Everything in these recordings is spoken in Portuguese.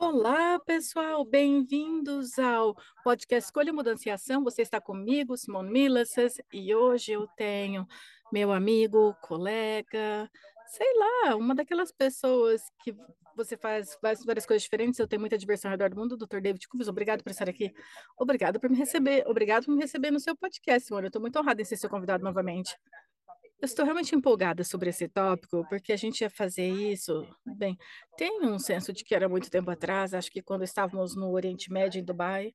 Olá, pessoal, bem-vindos ao podcast Escolha Mudança e Ação. Você está comigo, Simone Milassas, e hoje eu tenho meu amigo, colega, sei lá, uma daquelas pessoas que você faz várias coisas diferentes. Eu tenho muita diversão ao redor do mundo, Dr. David Cubas. Obrigado por estar aqui. Obrigado por me receber. Obrigado por me receber no seu podcast, Simone. Eu estou muito honrada em ser seu convidado novamente. Eu estou realmente empolgada sobre esse tópico, porque a gente ia fazer isso. Bem, tem um senso de que era muito tempo atrás, acho que quando estávamos no Oriente Médio, em Dubai,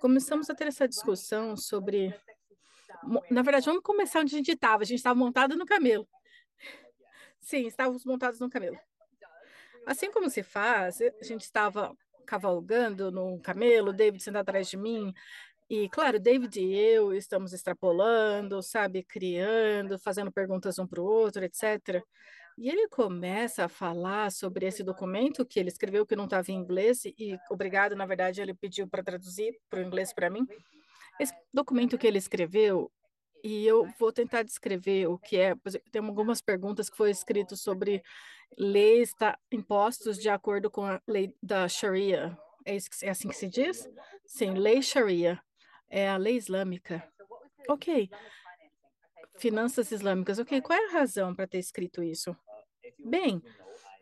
começamos a ter essa discussão sobre. Na verdade, vamos começar onde a gente estava. A gente estava montado no camelo. Sim, estávamos montados no camelo. Assim como se faz, a gente estava cavalgando no camelo, David sentado atrás de mim, e, claro, David e eu estamos extrapolando, sabe, criando, fazendo perguntas um para o outro, etc. E ele começa a falar sobre esse documento que ele escreveu, que não estava em inglês, e obrigado, na verdade, ele pediu para traduzir para o inglês para mim. Esse documento que ele escreveu, e eu vou tentar descrever o que é. Tem algumas perguntas que foi escrito sobre leis, tá, impostos de acordo com a lei da Sharia. É, é assim que se diz? Sim, lei Sharia é a lei islâmica. Ok. Finanças islâmicas. Ok, qual é a razão para ter escrito isso? Bem,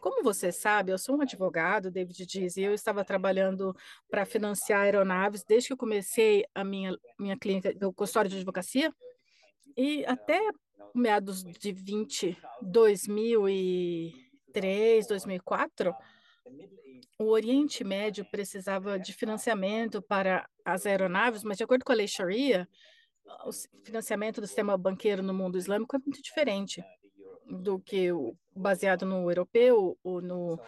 como você sabe, eu sou um advogado, David diz, e eu estava trabalhando para financiar aeronaves desde que eu comecei a minha, minha clínica, o consultório de advocacia, e até meados de 20, 2003, 2004, o Oriente Médio precisava de financiamento para as aeronaves, mas de acordo com a lei Sharia, o financiamento do sistema banqueiro no mundo islâmico é muito diferente do que o baseado no europeu ou no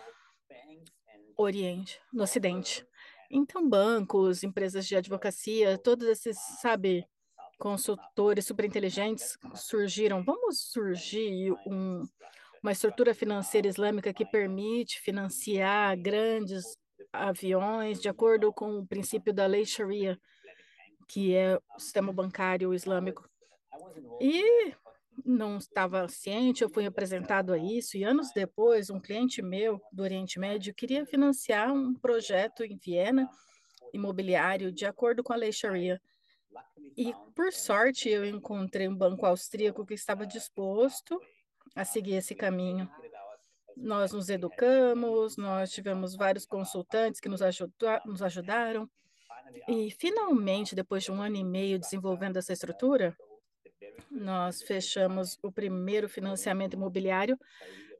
Oriente, no Ocidente. Então, bancos, empresas de advocacia, todos esses, sabe, consultores super inteligentes surgiram. Vamos surgir um, uma estrutura financeira islâmica que permite financiar grandes aviões de acordo com o princípio da lei Sharia, que é o sistema bancário islâmico. E não estava ciente, eu fui apresentado a isso, e anos depois, um cliente meu do Oriente Médio queria financiar um projeto em Viena, imobiliário, de acordo com a lei Sharia. E, por sorte, eu encontrei um banco austríaco que estava disposto a seguir esse caminho. Nós nos educamos, nós tivemos vários consultantes que nos, ajuda, nos ajudaram, e finalmente, depois de um ano e meio desenvolvendo essa estrutura, nós fechamos o primeiro financiamento imobiliário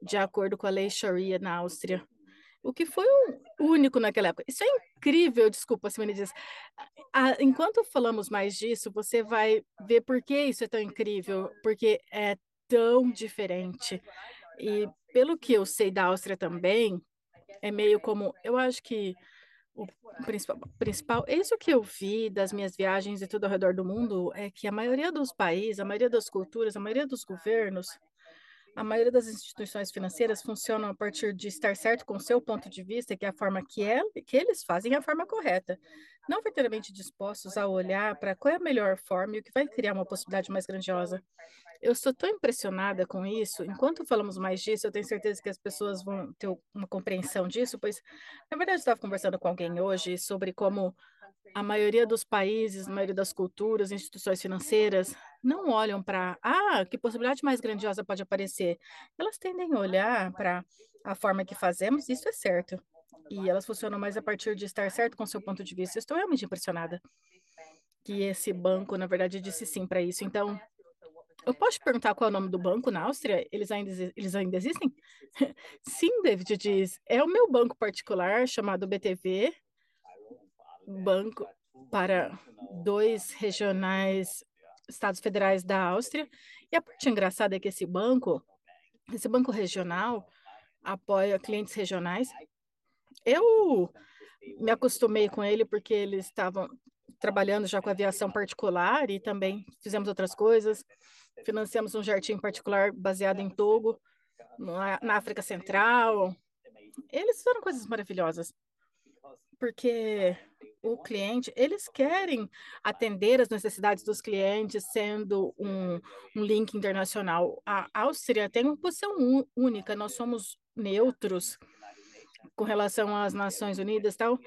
de acordo com a lei Sharia na Áustria, o que foi um único naquela época. Isso é incrível, desculpa, Simone diz. Enquanto falamos mais disso, você vai ver por que isso é tão incrível, porque é tão diferente. E pelo que eu sei da Áustria também, é meio como, eu acho que o principal, principal, isso que eu vi das minhas viagens e tudo ao redor do mundo, é que a maioria dos países, a maioria das culturas, a maioria dos governos, a maioria das instituições financeiras funcionam a partir de estar certo com seu ponto de vista, que é a forma que, é, que eles fazem é a forma correta, não verdadeiramente dispostos a olhar para qual é a melhor forma e o que vai criar uma possibilidade mais grandiosa. Eu estou tão impressionada com isso. Enquanto falamos mais disso, eu tenho certeza que as pessoas vão ter uma compreensão disso, pois, na verdade, eu estava conversando com alguém hoje sobre como a maioria dos países, a maioria das culturas, instituições financeiras, não olham para, ah, que possibilidade mais grandiosa pode aparecer. Elas tendem a olhar para a forma que fazemos, isso é certo. E elas funcionam mais a partir de estar certo com seu ponto de vista. Estou realmente impressionada que esse banco, na verdade, disse sim para isso. Então, eu posso te perguntar qual é o nome do banco na Áustria? Eles ainda, eles ainda existem? Sim, David diz. É o meu banco particular chamado BTV, banco para dois regionais estados federais da Áustria. E a parte engraçada é que esse banco, esse banco regional, apoia clientes regionais. Eu me acostumei com ele porque eles estavam trabalhando já com aviação particular e também fizemos outras coisas. Financiamos um jardim particular baseado em Togo, na, África Central. Eles fizeram coisas maravilhosas, porque o cliente, eles querem atender as necessidades dos clientes, sendo um, um link internacional. A Áustria tem uma posição única, nós somos neutros com relação às Nações Unidas tal.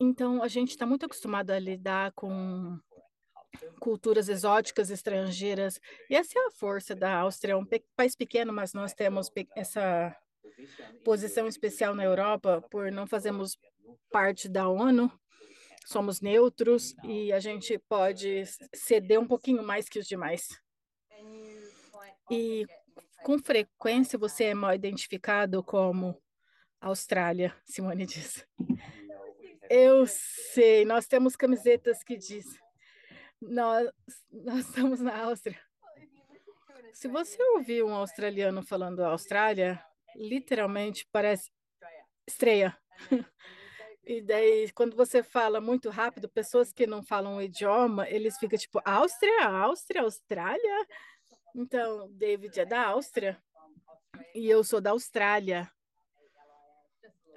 Então, a gente está muito acostumado a lidar com culturas exóticas estrangeiras. E essa é a força da Áustria, é um país pequeno, mas nós temos essa posição especial na Europa por não fazermos parte da ONU, somos neutros e a gente pode ceder um pouquinho mais que os demais. E com frequência você é mal identificado como Austrália, Simone diz. Eu sei, nós temos camisetas que diz nós, nós estamos na Áustria. Se você ouvir um australiano falando Austrália, literalmente parece estreia. E daí, quando você fala muito rápido, pessoas que não falam o idioma, eles ficam tipo, Áustria, Áustria, Austrália? Então, David é da Áustria e eu sou da Austrália.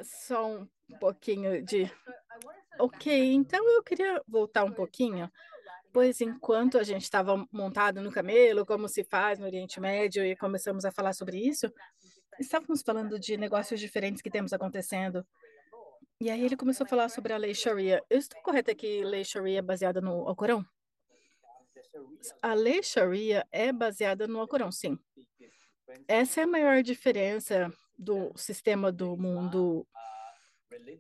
Só um pouquinho de. Ok, então eu queria voltar um pouquinho, pois enquanto a gente estava montado no camelo, como se faz no Oriente Médio, e começamos a falar sobre isso, estávamos falando de negócios diferentes que temos acontecendo. E aí ele começou a falar sobre a lei Sharia. Eu estou correta que lei Sharia é baseada no Alcorão? A lei Sharia é baseada no Alcorão, sim. Essa é a maior diferença do sistema do mundo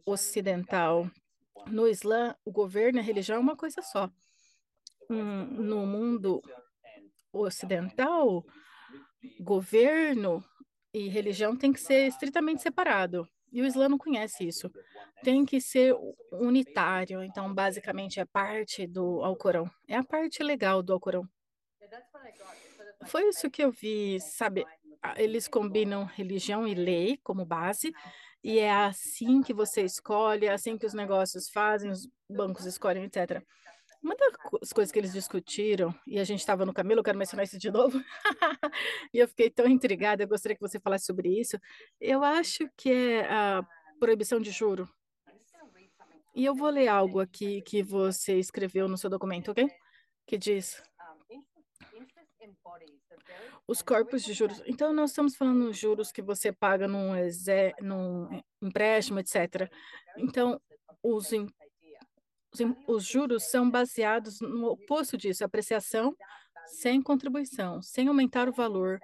ocidental. No Islã, o governo e a religião é uma coisa só. No mundo ocidental, governo e religião tem que ser estritamente separado. E o Islã não conhece isso. Tem que ser unitário. Então, basicamente, é parte do Alcorão. É a parte legal do Alcorão. Foi isso que eu vi, sabe? Eles combinam religião e lei como base, e é assim que você escolhe, é assim que os negócios fazem, os bancos escolhem, etc. Uma das coisas que eles discutiram, e a gente estava no Camilo, eu quero mencionar isso de novo, e eu fiquei tão intrigada, eu gostaria que você falasse sobre isso. Eu acho que é a proibição de juro. E eu vou ler algo aqui que você escreveu no seu documento, ok? Que diz: os corpos de juros. Então, nós estamos falando dos juros que você paga num, exé, num empréstimo, etc. Então, os, os juros são baseados no oposto disso, apreciação sem contribuição, sem aumentar o valor,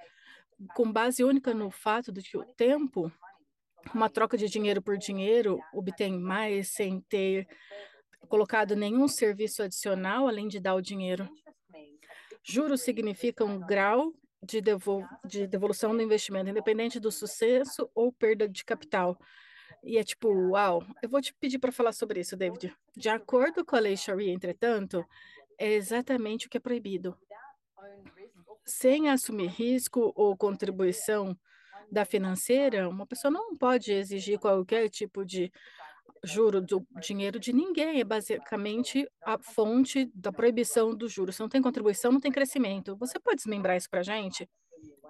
com base única no fato de que o tempo, uma troca de dinheiro por dinheiro, obtém mais sem ter colocado nenhum serviço adicional além de dar o dinheiro. Juros significa um grau de, de devolução do investimento, independente do sucesso ou perda de capital. E é tipo, uau, eu vou te pedir para falar sobre isso, David. De acordo com a lei Sharia, entretanto, é exatamente o que é proibido. Sem assumir risco ou contribuição da financeira, uma pessoa não pode exigir qualquer tipo de juro do dinheiro de ninguém, é basicamente a fonte da proibição do juro. Se não tem contribuição, não tem crescimento. Você pode desmembrar isso para gente?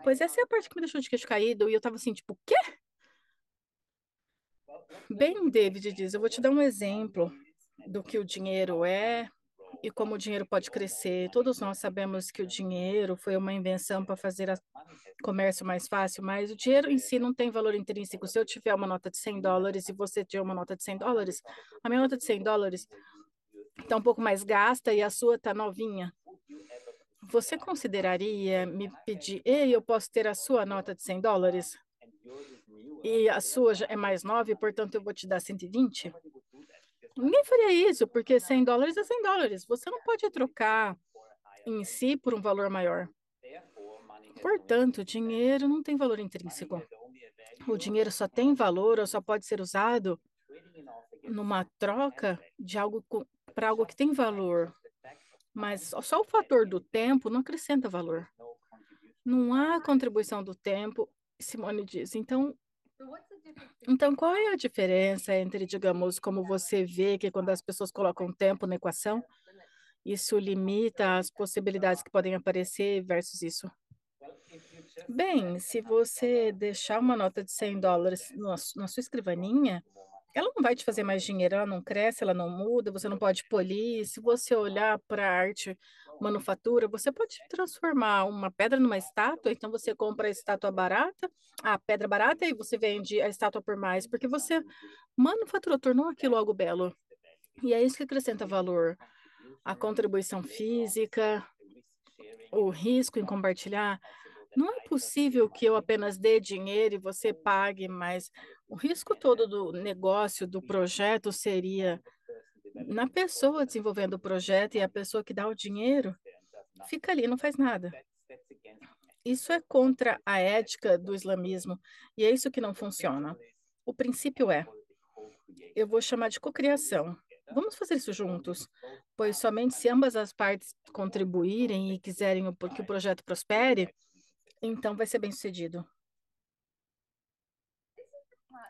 Pois essa é a parte que me deixou de queixo caído e eu estava assim, tipo, quê? Bem, David diz, eu vou te dar um exemplo do que o dinheiro é e como o dinheiro pode crescer. Todos nós sabemos que o dinheiro foi uma invenção para fazer o comércio mais fácil, mas o dinheiro em si não tem valor intrínseco. Se eu tiver uma nota de 100 dólares e você tiver uma nota de 100 dólares, a minha nota de 100 dólares está um pouco mais gasta e a sua está novinha. Você consideraria me pedir, ei, eu posso ter a sua nota de 100 dólares? E a sua é mais nova, e portanto eu vou te dar 120? Ninguém faria isso, porque 100 dólares é 100 dólares. Você não pode trocar em si por um valor maior. Portanto, dinheiro não tem valor intrínseco. O dinheiro só tem valor ou só pode ser usado numa troca de algo para algo que tem valor. Mas só o fator do tempo não acrescenta valor. Não há contribuição do tempo, Simone diz. Então, Então, qual é a diferença entre, digamos, como você vê que quando as pessoas colocam tempo na equação, isso limita as possibilidades que podem aparecer versus isso? Bem, se você deixar uma nota de 100 dólares na sua escrivaninha, ela não vai te fazer mais dinheiro, ela não cresce, ela não muda, você não pode polir. Se você olhar para a arte manufatura, você pode transformar uma pedra numa estátua, então você compra a estátua barata, a pedra barata, e você vende a estátua por mais, porque você manufaturou, tornou aquilo algo belo. E é isso que acrescenta valor. A contribuição física, o risco em compartilhar. Não é possível que eu apenas dê dinheiro e você pague, mas o risco todo do negócio, do projeto, seria na pessoa desenvolvendo o projeto e a pessoa que dá o dinheiro fica ali, não faz nada. Isso é contra a ética do islamismo e é isso que não funciona. O princípio é: eu vou chamar de cocriação. Vamos fazer isso juntos, pois somente se ambas as partes contribuírem e quiserem que o projeto prospere, então vai ser bem sucedido.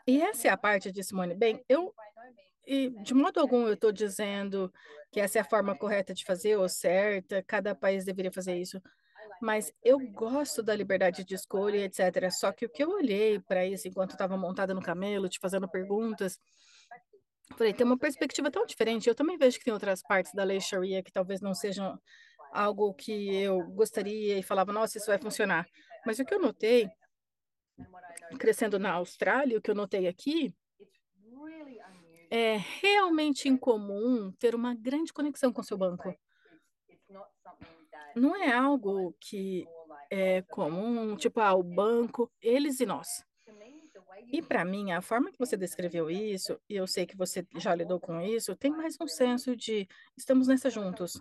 E essa é a parte de Simone. Bem, eu, e de modo algum, eu estou dizendo que essa é a forma correta de fazer ou certa, cada país deveria fazer isso. Mas eu gosto da liberdade de escolha, etc. Só que o que eu olhei para isso enquanto estava montada no camelo, te fazendo perguntas, falei, tem uma perspectiva tão diferente. Eu também vejo que tem outras partes da lei Sharia que talvez não sejam algo que eu gostaria e falava, nossa, isso vai funcionar. Mas o que eu notei, crescendo na Austrália, o que eu notei aqui, é realmente incomum ter uma grande conexão com seu banco. Não é algo que é comum, tipo, ah, o banco, eles e nós. E para mim, a forma que você descreveu isso, e eu sei que você já lidou com isso, tem mais um senso de estamos nessa juntos.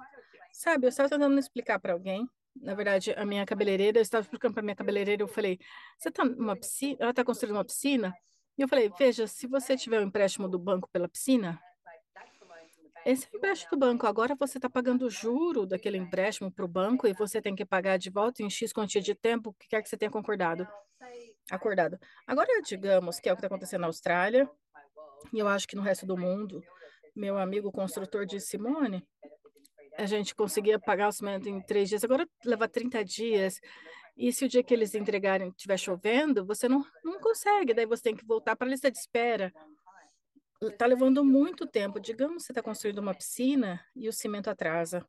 Sabe, eu estava tentando explicar para alguém. Na verdade, a minha cabeleireira, eu estava explicando para minha cabeleireira, eu falei: "Você está numa piscina? Ela está construindo uma piscina?" E eu falei: "Veja, se você tiver um empréstimo do banco pela piscina, esse é o empréstimo do banco. Agora você está pagando o juro daquele empréstimo para o banco e você tem que pagar de volta em X quantia de tempo, o que quer que você tenha concordado. Acordado. Agora, digamos que é o que está acontecendo na Austrália, e eu acho que no resto do mundo, meu amigo construtor de Simone, a gente conseguia pagar o cimento em três dias, agora leva 30 dias. E se o dia que eles entregarem estiver chovendo, você não, não consegue, daí você tem que voltar para a lista de espera. Está levando muito tempo. Digamos que você está construindo uma piscina e o cimento atrasa.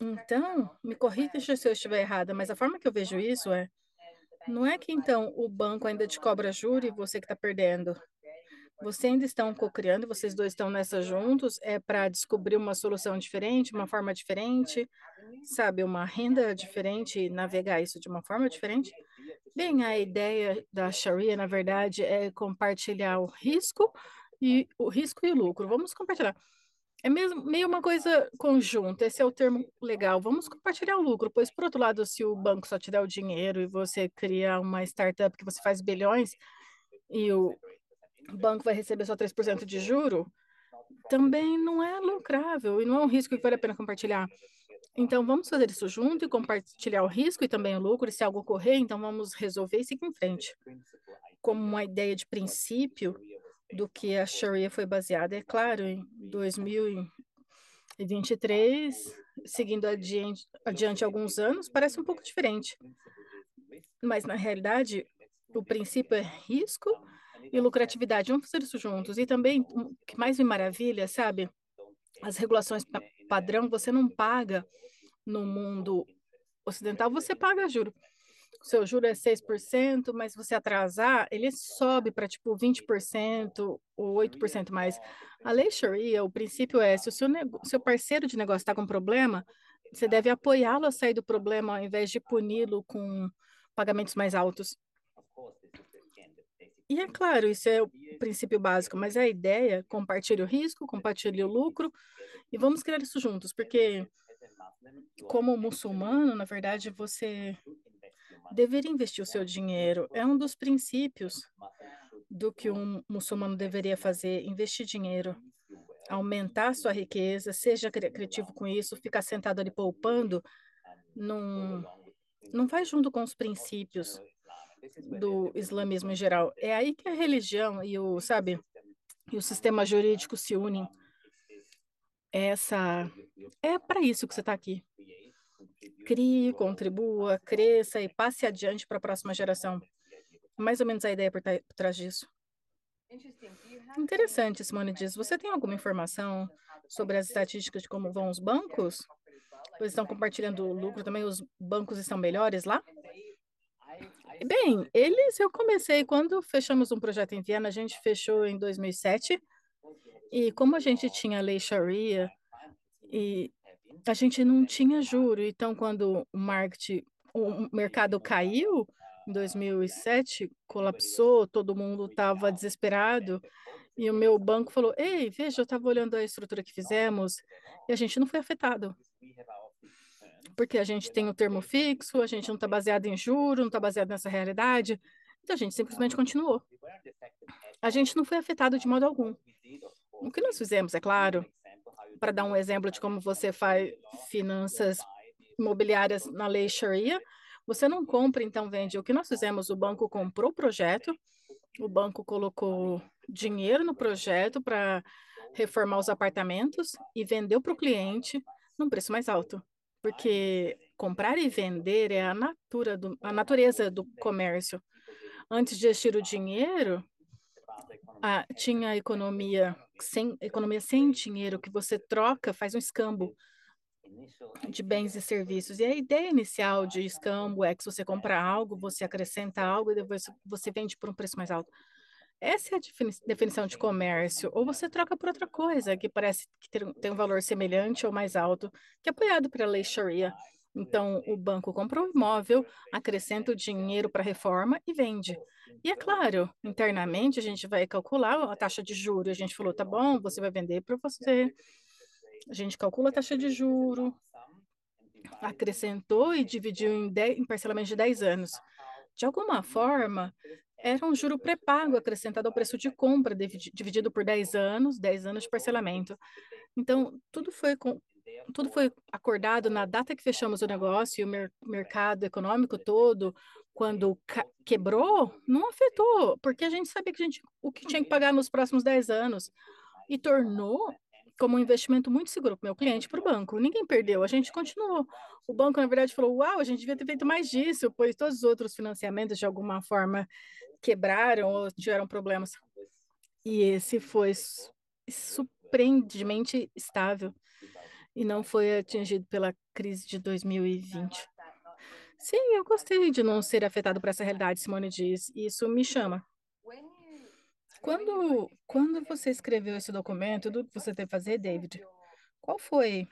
Então, me corrija se eu estiver errada, mas a forma que eu vejo isso é: não é que então o banco ainda te cobra juro e você que está perdendo. Você ainda estão co-criando, vocês dois estão nessa juntos, é para descobrir uma solução diferente, uma forma diferente, sabe, uma renda diferente, navegar isso de uma forma diferente. Bem, a ideia da Sharia, na verdade, é compartilhar o risco e o risco e o lucro. Vamos compartilhar. É mesmo meio uma coisa conjunta, esse é o termo legal. Vamos compartilhar o lucro, pois, por outro lado, se o banco só te dá o dinheiro e você cria uma startup que você faz bilhões e o o banco vai receber só 3% de juro, também não é lucrável e não é um risco que vale a pena compartilhar. Então, vamos fazer isso junto e compartilhar o risco e também o lucro. E se algo ocorrer, então vamos resolver e seguir em frente. Como uma ideia de princípio do que a Sharia foi baseada, é claro, em 2023, seguindo adiante, adiante alguns anos, parece um pouco diferente. Mas, na realidade, o princípio é risco e lucratividade. Vamos fazer isso juntos. E também, o que mais me maravilha, sabe? As regulações padrão, você não paga no mundo ocidental, você paga juro. O seu juro é 6%, mas se você atrasar, ele sobe para tipo 20% ou 8% mais. A lei Sharia, o princípio é, se o seu, seu parceiro de negócio está com problema, você deve apoiá-lo a sair do problema ao invés de puni-lo com pagamentos mais altos. E é claro, isso é o princípio básico, mas a ideia, compartilhe o risco, compartilhe o lucro e vamos criar isso juntos, porque como muçulmano, na verdade, você deveria investir o seu dinheiro. É um dos princípios do que um muçulmano deveria fazer, investir dinheiro, aumentar sua riqueza, seja criativo com isso, ficar sentado ali poupando, não, não vai junto com os princípios do islamismo em geral. É aí que a religião e o, sabe, e o sistema jurídico se unem. Essa é para isso que você está aqui. Crie, contribua, cresça e passe adiante para a próxima geração. Mais ou menos a ideia por, por trás disso. Interessante, Simone diz. Você tem alguma informação sobre as estatísticas de como vão os bancos? Eles estão compartilhando o lucro também? Os bancos estão melhores lá? Bem, eles, eu comecei quando fechamos um projeto em Viena, a gente fechou em 2007, e como a gente tinha a lei Sharia, e a gente não tinha juro, então quando o market, o mercado caiu, em 2007, colapsou, todo mundo estava desesperado, e o meu banco falou, ei, veja, eu estava olhando a estrutura que fizemos, e a gente não foi afetado porque a gente tem o termo fixo, a gente não está baseado em juro, não está baseado nessa realidade. Então a gente simplesmente continuou. A gente não foi afetado de modo algum. O que nós fizemos, é claro, para dar um exemplo de como você faz finanças imobiliárias na lei Sharia, você não compra, então vende. O que nós fizemos, o banco comprou o projeto, o banco colocou dinheiro no projeto para reformar os apartamentos e vendeu para o cliente num preço mais alto porque comprar e vender é a, natura do, a natureza do comércio. Antes de existir o dinheiro, a, tinha a economia sem, economia sem dinheiro, que você troca, faz um escambo de bens e serviços. E a ideia inicial de escambo é que você compra algo, você acrescenta algo e depois você vende por um preço mais alto. Essa é a definição de comércio. Ou você troca por outra coisa que parece que tem um valor semelhante ou mais alto, que é apoiado pela lei Sharia. Então, o banco compra um imóvel, acrescenta o dinheiro para a reforma e vende. E é claro, internamente a gente vai calcular a taxa de juros. A gente falou, tá bom, você vai vender para você. A gente calcula a taxa de juro, acrescentou e dividiu em, 10, em parcelamento de 10 anos. De alguma forma, era um juro pré-pago acrescentado ao preço de compra, dividido por 10 anos, 10 anos de parcelamento. Então, tudo foi, com, tudo foi acordado na data que fechamos o negócio e o mer mercado econômico todo, quando quebrou, não afetou, porque a gente sabia que gente, o que tinha que pagar nos próximos 10 anos e tornou como um investimento muito seguro para o meu cliente para o banco. Ninguém perdeu, a gente continuou. O banco, na verdade, falou: Uau, a gente devia ter feito mais disso, pois todos os outros financiamentos, de alguma forma, quebraram ou tiveram problemas. E esse foi surpreendentemente estável e não foi atingido pela crise de 2020. Sim, eu gostei de não ser afetado por essa realidade, Simone diz. Isso me chama. Quando, quando você escreveu esse documento, tudo que você teve que fazer, David, qual foi?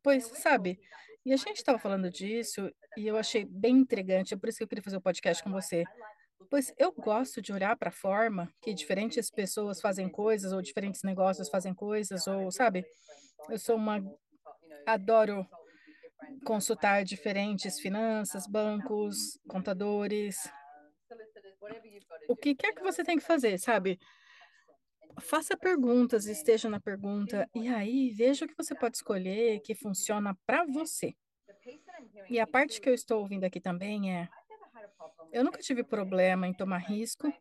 Pois, sabe, e a gente estava falando disso e eu achei bem intrigante, é por isso que eu queria fazer o um podcast com você. Pois eu gosto de olhar para a forma que diferentes pessoas fazem coisas, ou diferentes negócios fazem coisas, ou, sabe? Eu sou uma. Adoro consultar diferentes finanças, bancos, contadores. O que quer que você tem que fazer, sabe? Faça perguntas, esteja na pergunta, e aí veja o que você pode escolher que funciona para você. E a parte que eu estou ouvindo aqui também é eu nunca tive problema em tomar risco.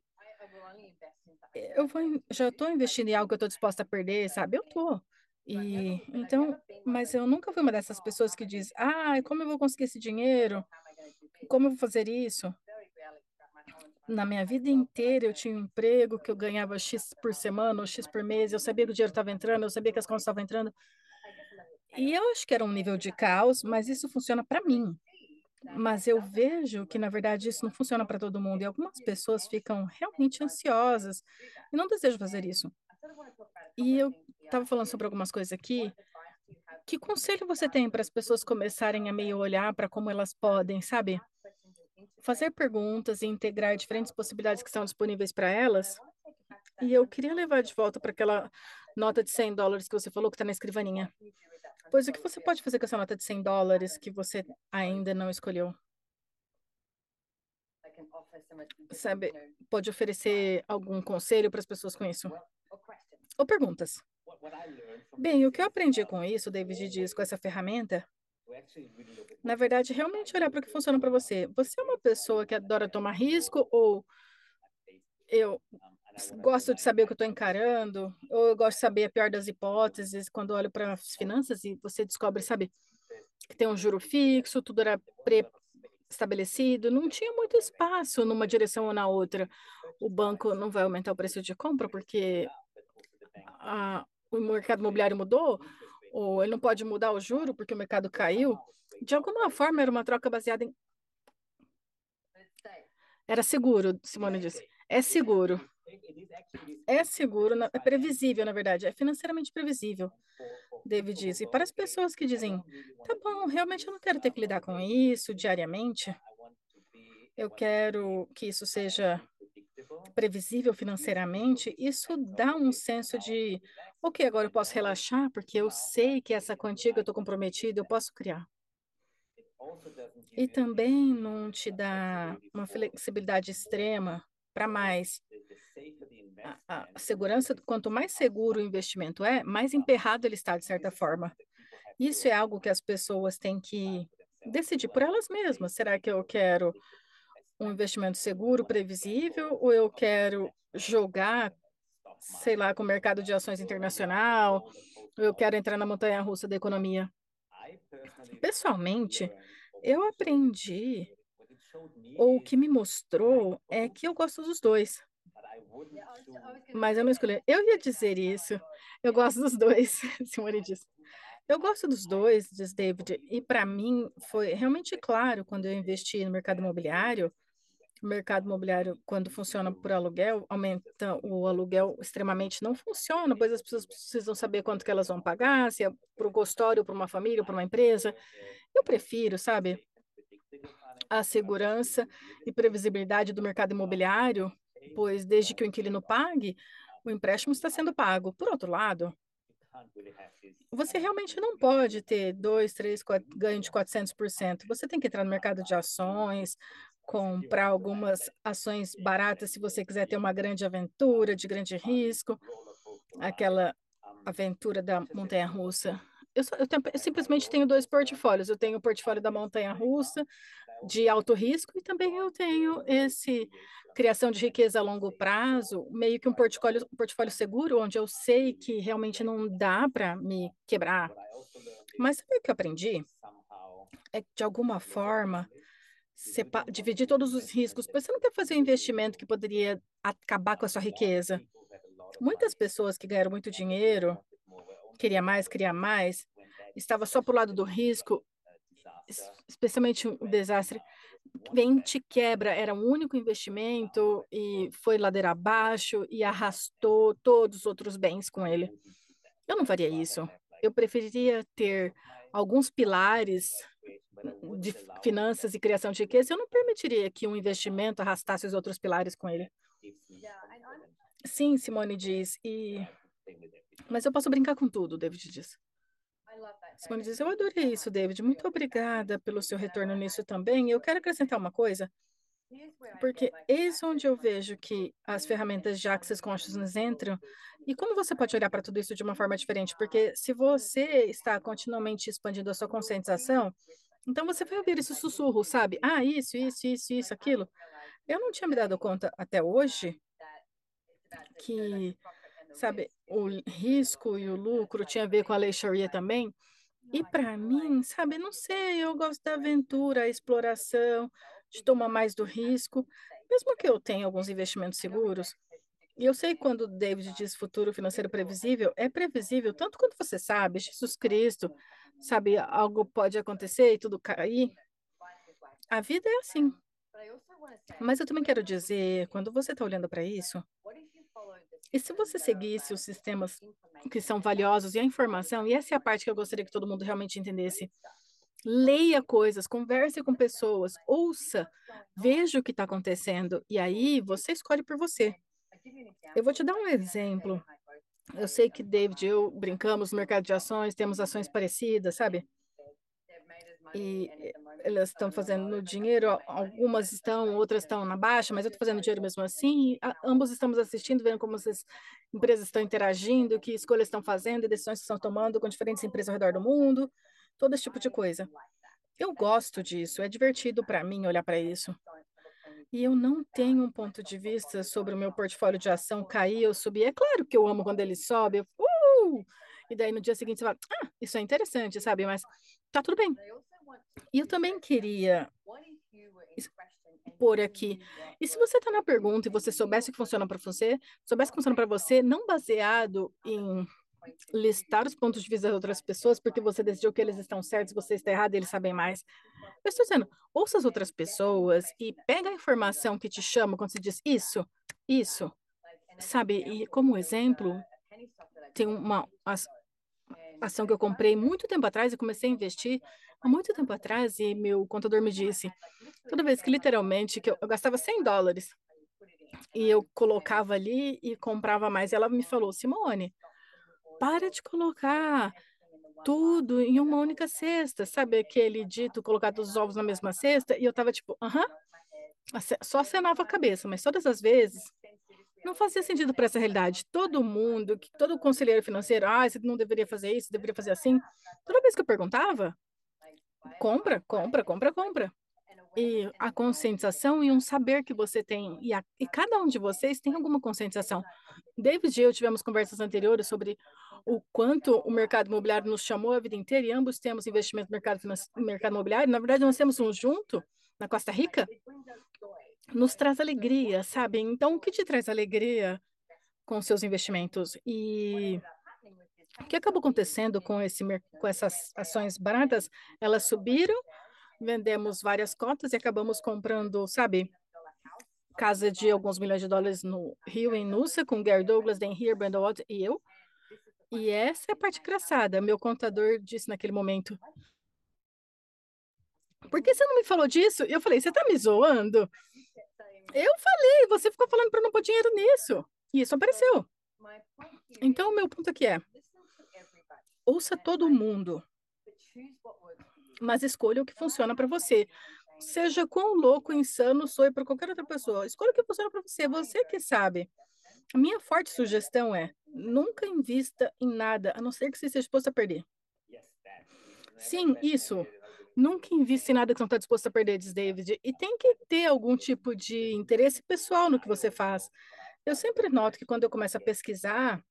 Eu vou, já estou investindo em algo que eu estou disposta a perder, sabe? Eu estou. E então, mas eu nunca fui uma dessas pessoas que diz: "Ah, como eu vou conseguir esse dinheiro? Como eu vou fazer isso?" Na minha vida inteira eu tinha um emprego que eu ganhava X por semana ou X por mês, eu sabia que o dinheiro estava entrando, eu sabia que as contas estavam entrando. E eu acho que era um nível de caos, mas isso funciona para mim. Mas eu vejo que, na verdade, isso não funciona para todo mundo. E algumas pessoas ficam realmente ansiosas e não desejam fazer isso. E eu estava falando sobre algumas coisas aqui. Que conselho você tem para as pessoas começarem a meio olhar para como elas podem, sabe? Fazer perguntas e integrar diferentes possibilidades que estão disponíveis para elas. E eu queria levar de volta para aquela nota de 100 dólares que você falou que está na escrivaninha. Pois o que você pode fazer com essa nota de 100 dólares que você ainda não escolheu? Sabe, pode oferecer algum conselho para as pessoas com isso? Ou perguntas? Bem, o que eu aprendi com isso, David diz, com essa ferramenta, Na verdade, realmente olhar para o que funciona para você. Você é uma pessoa que adora tomar risco ou eu gosto de saber o que eu estou encarando, ou eu gosto de saber a pior das hipóteses quando olho para as finanças e você descobre, sabe, que tem um juro fixo, tudo era pré-estabelecido, não tinha muito espaço numa direção ou na outra. O banco não vai aumentar o preço de compra porque a, o mercado imobiliário mudou, ou ele não pode mudar o juro porque o mercado caiu. De alguma forma, era uma troca baseada em. Era seguro, Simone disse. É seguro. É seguro, é previsível, na verdade, é financeiramente previsível, David diz. E para as pessoas que dizem, tá bom, realmente eu não quero ter que lidar com isso diariamente, eu quero que isso seja previsível financeiramente, isso dá um senso de, ok, agora eu posso relaxar, porque eu sei que essa quantia que eu estou comprometido, eu posso criar. E também não te dá uma flexibilidade extrema para mais. A, a, segurança, quanto mais seguro o investimento é, mais emperrado ele está, de certa forma. Isso é algo que as pessoas têm que decidir por elas mesmas. Será que eu quero um investimento seguro, previsível, ou eu quero jogar, sei lá, com o mercado de ações internacional, ou eu quero entrar na montanha russa da economia? Pessoalmente, eu aprendi ou o que me mostrou é que eu gosto dos dois. Mas eu não escolhi. Eu ia dizer isso. Eu gosto dos dois, Simone disse. Eu gosto dos dois, diz David. E para mim foi realmente claro quando eu investi no mercado imobiliário. O mercado imobiliário, quando funciona por aluguel, aumenta o aluguel extremamente não funciona, pois as pessoas precisam saber quanto que elas vão pagar, se é para o consultório, para uma família, para uma empresa. Eu prefiro, sabe, a segurança e previsibilidade do mercado imobiliário, pois desde que o inquilino pague, o empréstimo está sendo pago. Por outro lado, você realmente não pode ter dois, três, quatro, ganho de 400%. Você tem que entrar no mercado de ações, comprar algumas ações baratas se você quiser ter uma grande aventura, de grande risco, aquela aventura da montanha-russa. Eu, eu, eu, simplesmente tenho dois portfólios. Eu tenho o portfólio da montanha-russa, de alto risco e também eu tenho esse criação de riqueza a longo prazo, meio que um portfólio, um portfólio seguro, onde eu sei que realmente não dá para me quebrar. Mas sabe o que eu aprendi? É que, de alguma forma, dividir todos os riscos, você não quer fazer um investimento que poderia acabar com a sua riqueza. Muitas pessoas que ganharam muito dinheiro, queria mais, queria mais, estava só para o lado do risco especialmente o desastre, vem te quebra, era um único investimento e foi ladeira abaixo e arrastou todos os outros bens com ele. Eu não faria isso. Eu preferiria ter alguns pilares de finanças e criação de riqueza. Eu não permitiria que um investimento arrastasse os outros pilares com ele. Sim, Simone diz. E mas eu posso brincar com tudo, David diz. Simone diz, eu adorei isso, David. Muito obrigada pelo seu retorno nisso também. Eu quero acrescentar uma coisa, porque eis onde eu vejo que as ferramentas de Access Consciousness entram e como você pode olhar para tudo isso de uma forma diferente, porque se você está continuamente expandindo a sua conscientização, então você vai ouvir esse sussurro, sabe? Ah, isso, isso, isso, isso, aquilo. Eu não tinha me dado conta até hoje que, sabe, o risco e o lucro tinha a ver com a lei Sharia também. E para mim, sabe, não sei, eu gosto da aventura, a exploração, de tomar mais do risco, mesmo que eu tenha alguns investimentos seguros. E eu sei quando David diz futuro financeiro previsível, é previsível tanto quanto você sabe, Jesus Cristo, sabe, algo pode acontecer e tudo cair. A vida é assim. Mas eu também quero dizer, quando você está olhando para isso, e se você seguisse os sistemas que são valiosos e a informação, e essa é a parte que eu gostaria que todo mundo realmente entendesse. Leia coisas, converse com pessoas, ouça, veja o que está acontecendo, e aí você escolhe por você. Eu vou te dar um exemplo. Eu sei que David e eu brincamos no mercado de ações, temos ações parecidas, sabe? E elas estão fazendo dinheiro, algumas estão, outras estão na baixa, mas eu estou fazendo dinheiro mesmo assim. A, ambos estamos assistindo, vendo como essas empresas estão interagindo, que escolhas estão fazendo, decisões que estão tomando com diferentes empresas ao redor do mundo. todo esse tipo de coisa. Eu gosto disso, é divertido para mim olhar para isso. E eu não tenho um ponto de vista sobre o meu portfólio de ação cair ou subir. É claro que eu amo quando ele sobe, uh! e daí no dia seguinte você fala, ah, isso é interessante, sabe? Mas tá tudo bem. E eu também queria pôr aqui. E se você está na pergunta e você soubesse o que funciona para você, soubesse que funciona para você, não baseado em listar os pontos de vista de outras pessoas porque você decidiu que eles estão certos, você está errado eles sabem mais. Eu estou dizendo, ouça as outras pessoas e pega a informação que te chama quando você diz isso, isso, sabe? E como exemplo, tem uma ação que eu comprei muito tempo atrás e comecei a investir há muito tempo atrás e meu contador me disse, toda vez que literalmente que eu, eu gastava 100 dólares e eu colocava ali e comprava mais, ela me falou, Simone, para de colocar tudo em uma única cesta, sabe aquele dito colocar todos os ovos na mesma cesta? E eu tava tipo, aham, só acenava a cabeça, mas todas as vezes não fazia sentido para essa realidade. Todo mundo, todo conselheiro financeiro, ah, você não deveria fazer isso, deveria fazer assim. Toda vez que eu perguntava, compra, compra, compra, compra. E a conscientização e um saber que você tem, e, a, e cada um de vocês tem alguma conscientização. David e eu tivemos conversas anteriores sobre o quanto o mercado imobiliário nos chamou a vida inteira e ambos temos investimento no mercado, no mercado imobiliário. Na verdade, nós temos um junto na Costa Rica. Nos traz alegria, sabe? Então, o que te traz alegria com seus investimentos? E o que acabou acontecendo com, esse, com essas ações baratas? Elas subiram, vendemos várias cotas e acabamos comprando, sabe, casa de alguns milhões de dólares no Rio, em Nusa, com Gary Douglas, Dan Here, Brandon Watt e eu. E essa é a parte engraçada. Meu contador disse naquele momento: Por que você não me falou disso? Eu falei: Você tá me zoando? Eu falei, você ficou falando para não pôr dinheiro nisso. E isso apareceu. Então, o meu ponto aqui é: ouça todo mundo, mas escolha o que funciona para você. Seja quão louco, insano soe para qualquer outra pessoa. Escolha o que funciona para você, você que sabe. A minha forte sugestão é: nunca invista em nada, a não ser que você esteja disposto a perder. Sim, isso. Nunca invista em nada que não está disposto a perder, diz David. E tem que ter algum tipo de interesse pessoal no que você faz. Eu sempre noto que quando eu começo a pesquisar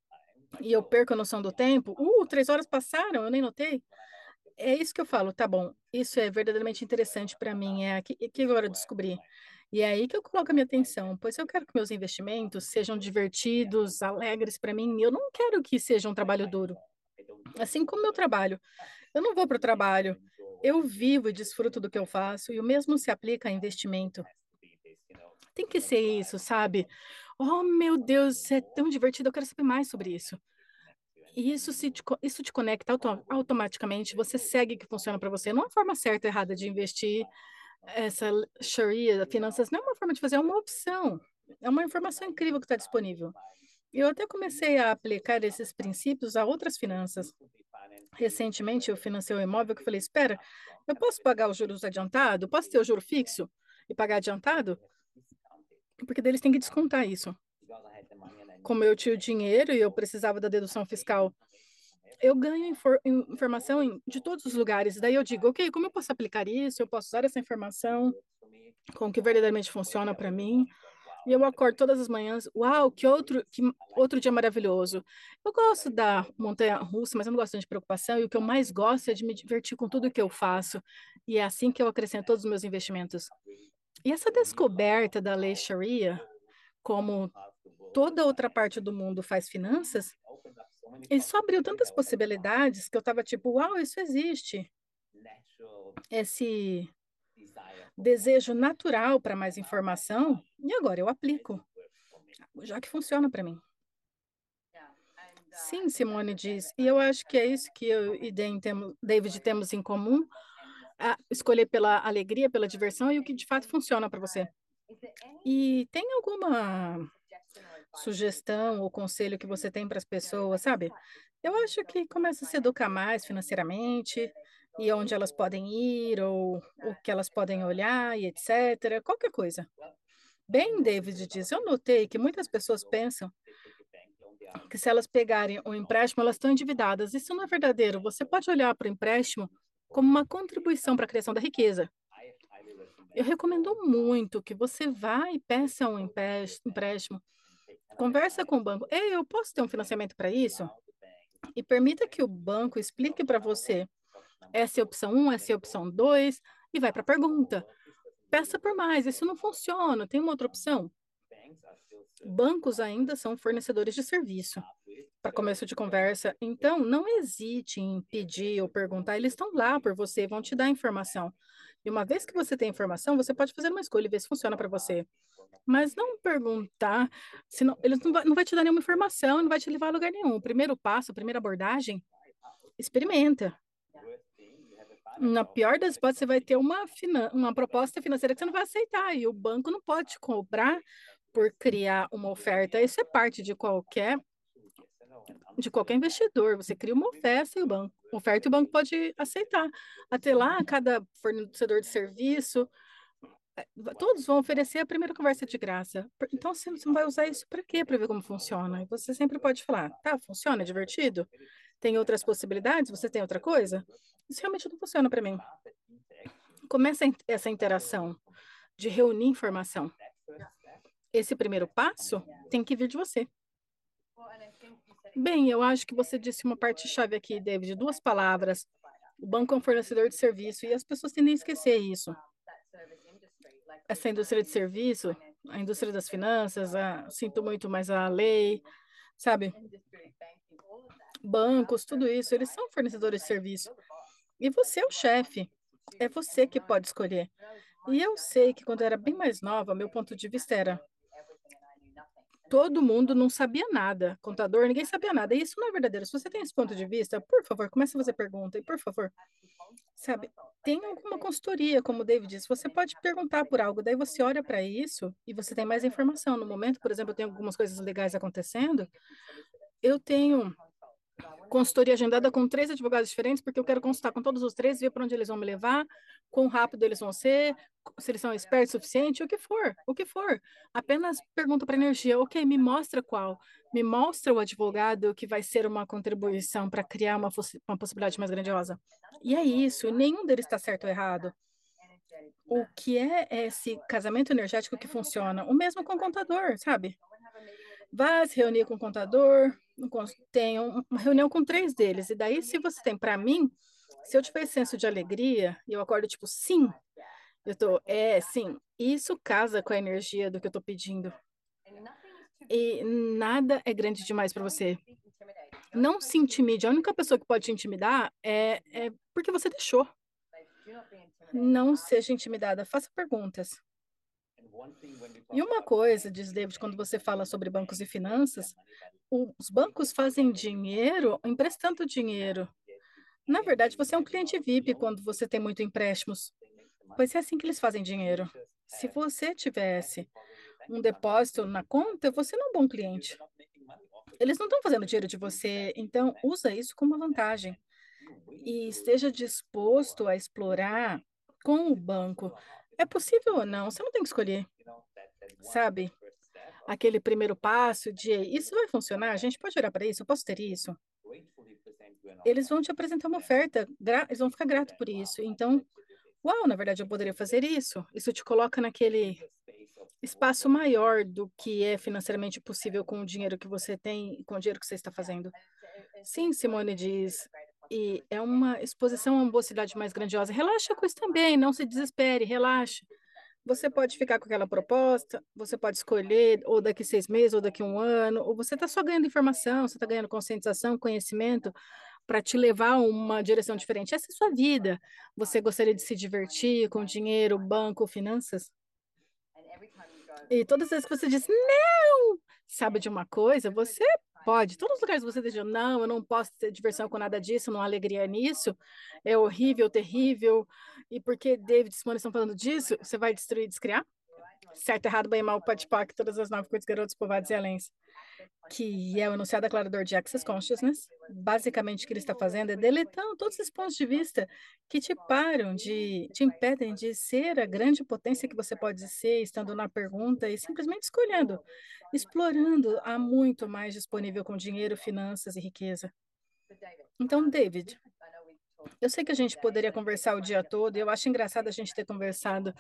e eu perco a noção do tempo, uh, três horas passaram, eu nem notei. É isso que eu falo, tá bom, isso é verdadeiramente interessante para mim, é aqui que agora eu descobri. E é aí que eu coloco a minha atenção, pois eu quero que meus investimentos sejam divertidos, alegres para mim. Eu não quero que seja um trabalho duro. Assim como meu trabalho. Eu não vou para o trabalho, eu vivo e desfruto do que eu faço, e o mesmo se aplica a investimento. Tem que ser isso, sabe? Oh, meu Deus, é tão divertido, eu quero saber mais sobre isso. E isso, se te, isso te conecta auto, automaticamente, você segue o que funciona para você. Não há forma certa ou errada de investir essa Sharia, finanças, não é uma forma de fazer, é uma opção. É uma informação incrível que está disponível. Eu até comecei a aplicar esses princípios a outras finanças. Recentemente, eu financei um imóvel que eu falei, espera, eu posso pagar os juros adiantado? Posso ter o juro fixo e pagar adiantado? Porque deles tem que descontar isso. Como eu tinha o dinheiro e eu precisava da dedução fiscal eu ganho infor informação de todos os lugares. Daí eu digo, ok, como eu posso aplicar isso? Eu posso usar essa informação com o que verdadeiramente funciona para mim. E eu acordo todas as manhãs, uau, que outro, que outro dia maravilhoso. Eu gosto da montanha russa, mas eu não gosto de preocupação. E o que eu mais gosto é de me divertir com tudo que eu faço. E é assim que eu acrescento todos os meus investimentos. E essa descoberta da lei Sharia, como toda outra parte do mundo faz finanças, isso abriu tantas possibilidades que eu estava tipo, uau, isso existe. Esse desejo natural para mais informação, e agora eu aplico, já que funciona para mim. Sim, Simone diz, e eu acho que é isso que eu e David temos em comum, escolher pela alegria, pela diversão e o que de fato funciona para você. E tem alguma sugestão ou conselho que você tem para as pessoas, sabe? Eu acho que começa a se educar mais financeiramente e onde elas podem ir ou o que elas podem olhar e etc. Qualquer coisa. Bem, David diz, eu notei que muitas pessoas pensam que se elas pegarem um empréstimo, elas estão endividadas. Isso não é verdadeiro. Você pode olhar para o empréstimo como uma contribuição para a criação da riqueza. Eu recomendo muito que você vá e peça um empréstimo, conversa com o banco. Ei, eu posso ter um financiamento para isso? E permita que o banco explique para você essa é a opção 1, essa é a opção 2, e vai para a pergunta. Peça por mais, isso não funciona, tem uma outra opção? Bancos ainda são fornecedores de serviço para começo de conversa. Então, não hesite em pedir ou perguntar, eles estão lá por você, vão te dar informação. E uma vez que você tem informação, você pode fazer uma escolha e ver se funciona para você. Mas não perguntar, senão eles não vai, não vai te dar nenhuma informação, não vai te levar a lugar nenhum. O primeiro passo, a primeira abordagem, experimenta. Na pior das hipóteses, você vai ter uma, uma proposta financeira que você não vai aceitar e o banco não pode cobrar por criar uma oferta. Isso é parte de qualquer de qualquer investidor. Você cria uma oferta e o banco, oferta e o banco pode aceitar. Até lá, cada fornecedor de serviço, eh, todos vão oferecer a primeira conversa de graça. Então, você não vai usar isso para quê? Para ver como funciona. E você sempre pode falar, tá, funciona, é divertido? Tem outras possibilidades? Você tem outra coisa? Isso realmente não funciona para mim. Começa essa interação de reunir informação. Esse primeiro passo tem que vir de você. Bem, eu acho que você disse uma parte-chave aqui, David, duas palavras. O banco é um fornecedor de serviço e as pessoas tendem a esquecer isso. Essa indústria de serviço, a indústria das finanças, a, sinto muito mais a lei, sabe? Bancos, tudo isso, eles são fornecedores de serviço. E você é o chefe. É você que pode escolher. E eu sei que quando eu era bem mais nova, meu ponto de vista era todo mundo não sabia nada. Contador, ninguém sabia nada. E isso não é verdadeiro. Se você tem esse ponto de vista, por favor, comece a fazer pergunta. E, por favor, sabe, tem alguma consultoria, como o David disse. Você pode perguntar por algo. Daí você olha para isso e você tem mais informação. No momento, por exemplo, eu tenho algumas coisas legais acontecendo. Eu tenho consultoria agendada com três advogados diferentes, porque eu quero consultar com todos os três, ver para onde eles vão me levar, quão rápido eles vão ser, se eles são espertos o suficiente, o que for, o que for. Apenas pergunta para a energia, ok, me mostra qual, me mostra o advogado que vai ser uma contribuição para criar uma, uma possibilidade mais grandiosa. E é isso, nenhum deles está certo ou errado. O que é esse casamento energético que funciona? O mesmo com o contador, sabe? Vá se reunir com o contador, tenho uma reunião com três deles. E daí, se você tem para mim, se eu tiver senso de alegria e eu acordo tipo, sim, eu tô, é, sim, isso casa com a energia do que eu tô pedindo. E nada é grande demais para você. Não se intimide. A única pessoa que pode te intimidar é, é porque você deixou. Não seja intimidada. Faça perguntas. E uma coisa, diz David, quando você fala sobre bancos e finanças, os bancos fazem dinheiro emprestando dinheiro. Na verdade, você é um cliente VIP quando você tem muito empréstimos. Pois é assim que eles fazem dinheiro. Se você tivesse um depósito na conta, você não é um bom cliente. Eles não estão fazendo dinheiro de você, então usa isso como uma vantagem. E esteja disposto a explorar com o banco. É possível ou não? Você não tem que escolher. Sabe? aquele primeiro passo de isso vai funcionar, a gente pode olhar para isso, eu posso ter isso. Eles vão te apresentar uma oferta, eles vão ficar gratos por isso. Então, uau, na verdade eu poderia fazer isso. Isso te coloca naquele espaço maior do que é financeiramente possível com o dinheiro que você tem, com o dinheiro que você está fazendo. Sim, Simone diz, e é uma exposição a uma boa cidade mais grandiosa. Relaxa com isso também, não se desespere, relaxa. Você pode ficar com aquela proposta, você pode escolher, ou daqui seis meses, ou daqui um ano, ou você está só ganhando informação, você está ganhando conscientização, conhecimento para te levar a uma direção diferente. Essa é a sua vida. Você gostaria de se divertir com dinheiro, banco, finanças? E todas as vezes que você diz, não, sabe de uma coisa, você Pode. Todos os lugares você deixa, não, eu não posso ter diversão com nada disso, não há alegria nisso, é horrível, terrível. E porque David e Simone estão falando disso, você vai destruir e descriar? Certo, errado, bem, mal, pode todas as nove coisas, garotos, povados e alens. Que é o enunciado declarador de Access Consciousness. Basicamente, o que ele está fazendo é deletando todos esses pontos de vista que te param, de, te impedem de ser a grande potência que você pode ser, estando na pergunta e simplesmente escolhendo explorando há muito mais disponível com dinheiro, finanças e riqueza. Então, David, Eu sei que a gente poderia conversar o dia todo, eu acho engraçado a gente ter conversado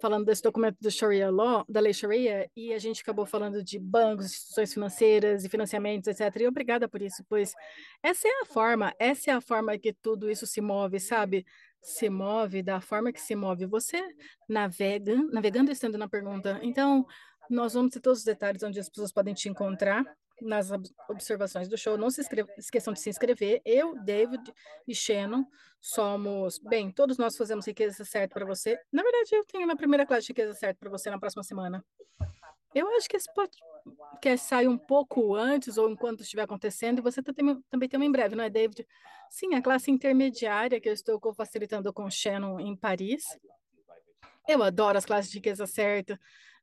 falando desse documento do Sharia Law, da lei Sharia, e a gente acabou falando de bancos, instituições financeiras e financiamentos, etc. E obrigada por isso, pois essa é a forma, essa é a forma que tudo isso se move, sabe? Se move da forma que se move. Você navega, navegando estando na pergunta. Então, nós vamos ter todos os detalhes onde as pessoas podem te encontrar nas observações do show. Não se esqueçam de se inscrever. Eu, David e Shannon somos. Bem, todos nós fazemos riqueza certa para você. Na verdade, eu tenho a minha primeira classe de riqueza certa para você na próxima semana. Eu acho que esse podcast sai um pouco antes ou enquanto estiver acontecendo, e você tá também tem uma em breve, não é, David? Sim, a classe intermediária que eu estou facilitando com o Shannon em Paris. Eu adoro as classes de riqueza certa,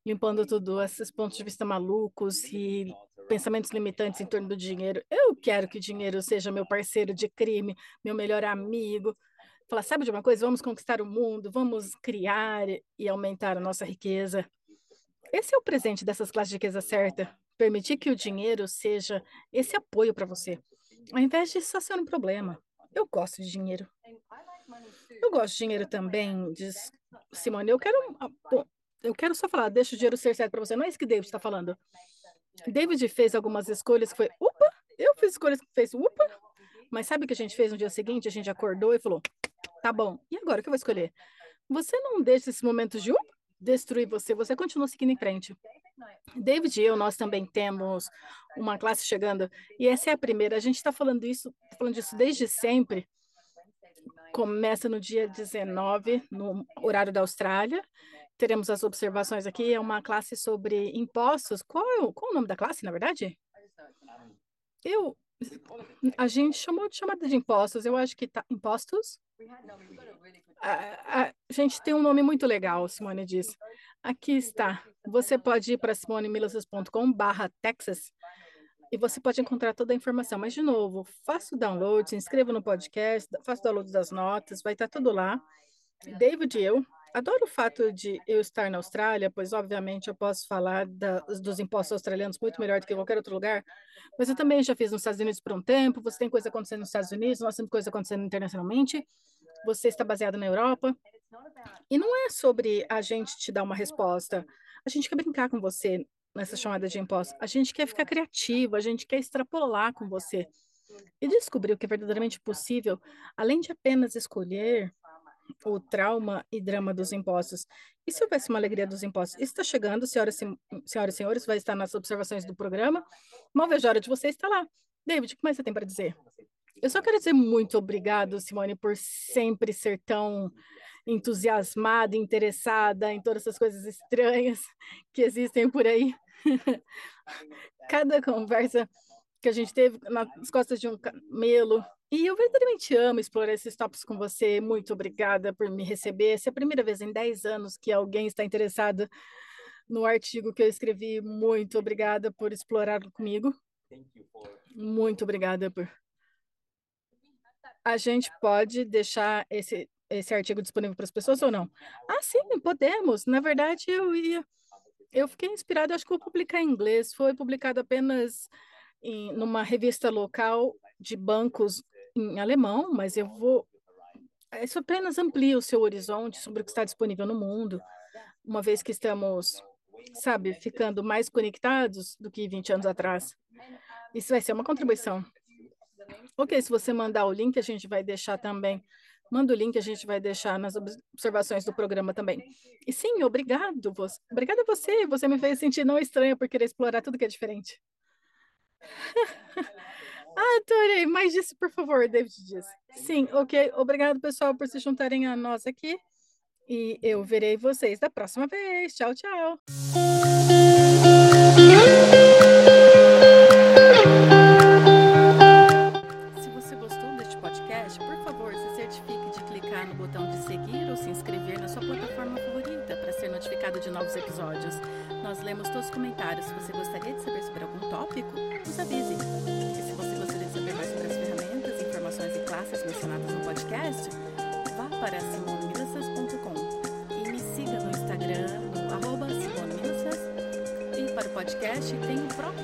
limpando tudo, esses pontos de vista malucos e pensamentos limitantes em torno do dinheiro. Eu quero que o dinheiro seja meu parceiro de crime, meu melhor amigo. Falar, sabe de uma coisa? Vamos conquistar o mundo, vamos criar e aumentar a nossa riqueza. Esse é o presente dessas classes de riqueza certa. Permitir que o dinheiro seja esse apoio para você, ao invés de só ser um problema. Eu gosto de dinheiro. Eu gosto de dinheiro também, diz Simone. Eu quero, eu quero só falar, deixa o dinheiro ser certo para você. Não é isso que David está falando. David fez algumas escolhas que foi, upa, eu fiz escolhas que fez, upa, mas sabe o que a gente fez no dia seguinte? A gente acordou e falou, tá bom, e agora o que eu vou escolher? Você não deixa esse momento de upa, destruir você, você continua seguindo em frente. David e eu, nós também temos uma classe chegando, e essa é a primeira. A gente está falando isso, tá falando disso desde sempre. Começa no dia 19, no horário da Austrália, teremos as observações aqui. É uma classe sobre impostos. Qual é qual é o nome da classe, na verdade? Eu, a gente chamou de chamada de impostos. Eu acho que tá impostos. A, a gente tem um nome muito legal, Simone diz. Aqui está. Você pode ir para simonemilosas.com/texas e você pode encontrar toda a informação. Mas de novo, faça o download, se inscreva no podcast, faça o download das notas, vai estar tudo lá. David e eu Adoro o fato de eu estar na Austrália, pois obviamente eu posso falar da, dos impostos australianos muito melhor do que qualquer outro lugar, mas eu também já fiz nos Estados Unidos por um tempo, você tem coisa acontecendo nos Estados Unidos, nós temos coisa acontecendo internacionalmente, você está baseado na Europa, e não é sobre a gente te dar uma resposta, a gente quer brincar com você nessa chamada de impostos, a gente quer ficar criativo, a gente quer extrapolar com você e descobrir o que é verdadeiramente possível, além de apenas escolher o trauma e drama dos impostos. E se houvesse uma alegria dos impostos? Isso está chegando, senhoras, senhoras e senhores, vai estar nas observações do programa. Mal vejo a hora de você estar lá. David, o que mais você tem para dizer? Eu só quero dizer muito obrigado, Simone, por sempre ser tão entusiasmada, interessada em todas essas coisas estranhas que existem por aí. Cada conversa que a gente teve nas costas de um camelo e eu verdadeiramente amo explorar esses tópicos com você. Muito obrigada por me receber. Essa é a primeira vez em 10 anos que alguém está interessado no artigo que eu escrevi. Muito obrigada por explorar comigo. Muito obrigada por. A gente pode deixar esse, esse artigo disponível para as pessoas ou não? Ah, sim, podemos. Na verdade, eu ia. Eu fiquei inspirada, acho que vou publicar em inglês. Foi publicado apenas em numa revista local de bancos em alemão, mas eu vou. Isso apenas amplia o seu horizonte sobre o que está disponível no mundo, uma vez que estamos, sabe, ficando mais conectados do que 20 anos atrás. Isso vai ser uma contribuição. Ok, se você mandar o link, a gente vai deixar também. Manda o link, a gente vai deixar nas observações do programa também. E sim, obrigado. Você, obrigada a você. Você me fez sentir não estranha por querer explorar tudo que é diferente. Ah, adorei. Mais disso, por favor, David diz. Sim, ok. Obrigado, pessoal, por se juntarem a nós aqui. E eu verei vocês da próxima vez. Tchau, tchau. Se você gostou deste podcast, por favor, se certifique de clicar no botão de seguir ou se inscrever na sua plataforma favorita para ser notificado de novos episódios. Nós lemos todos os comentários. Se você gostaria de saber podcast, tem o próprio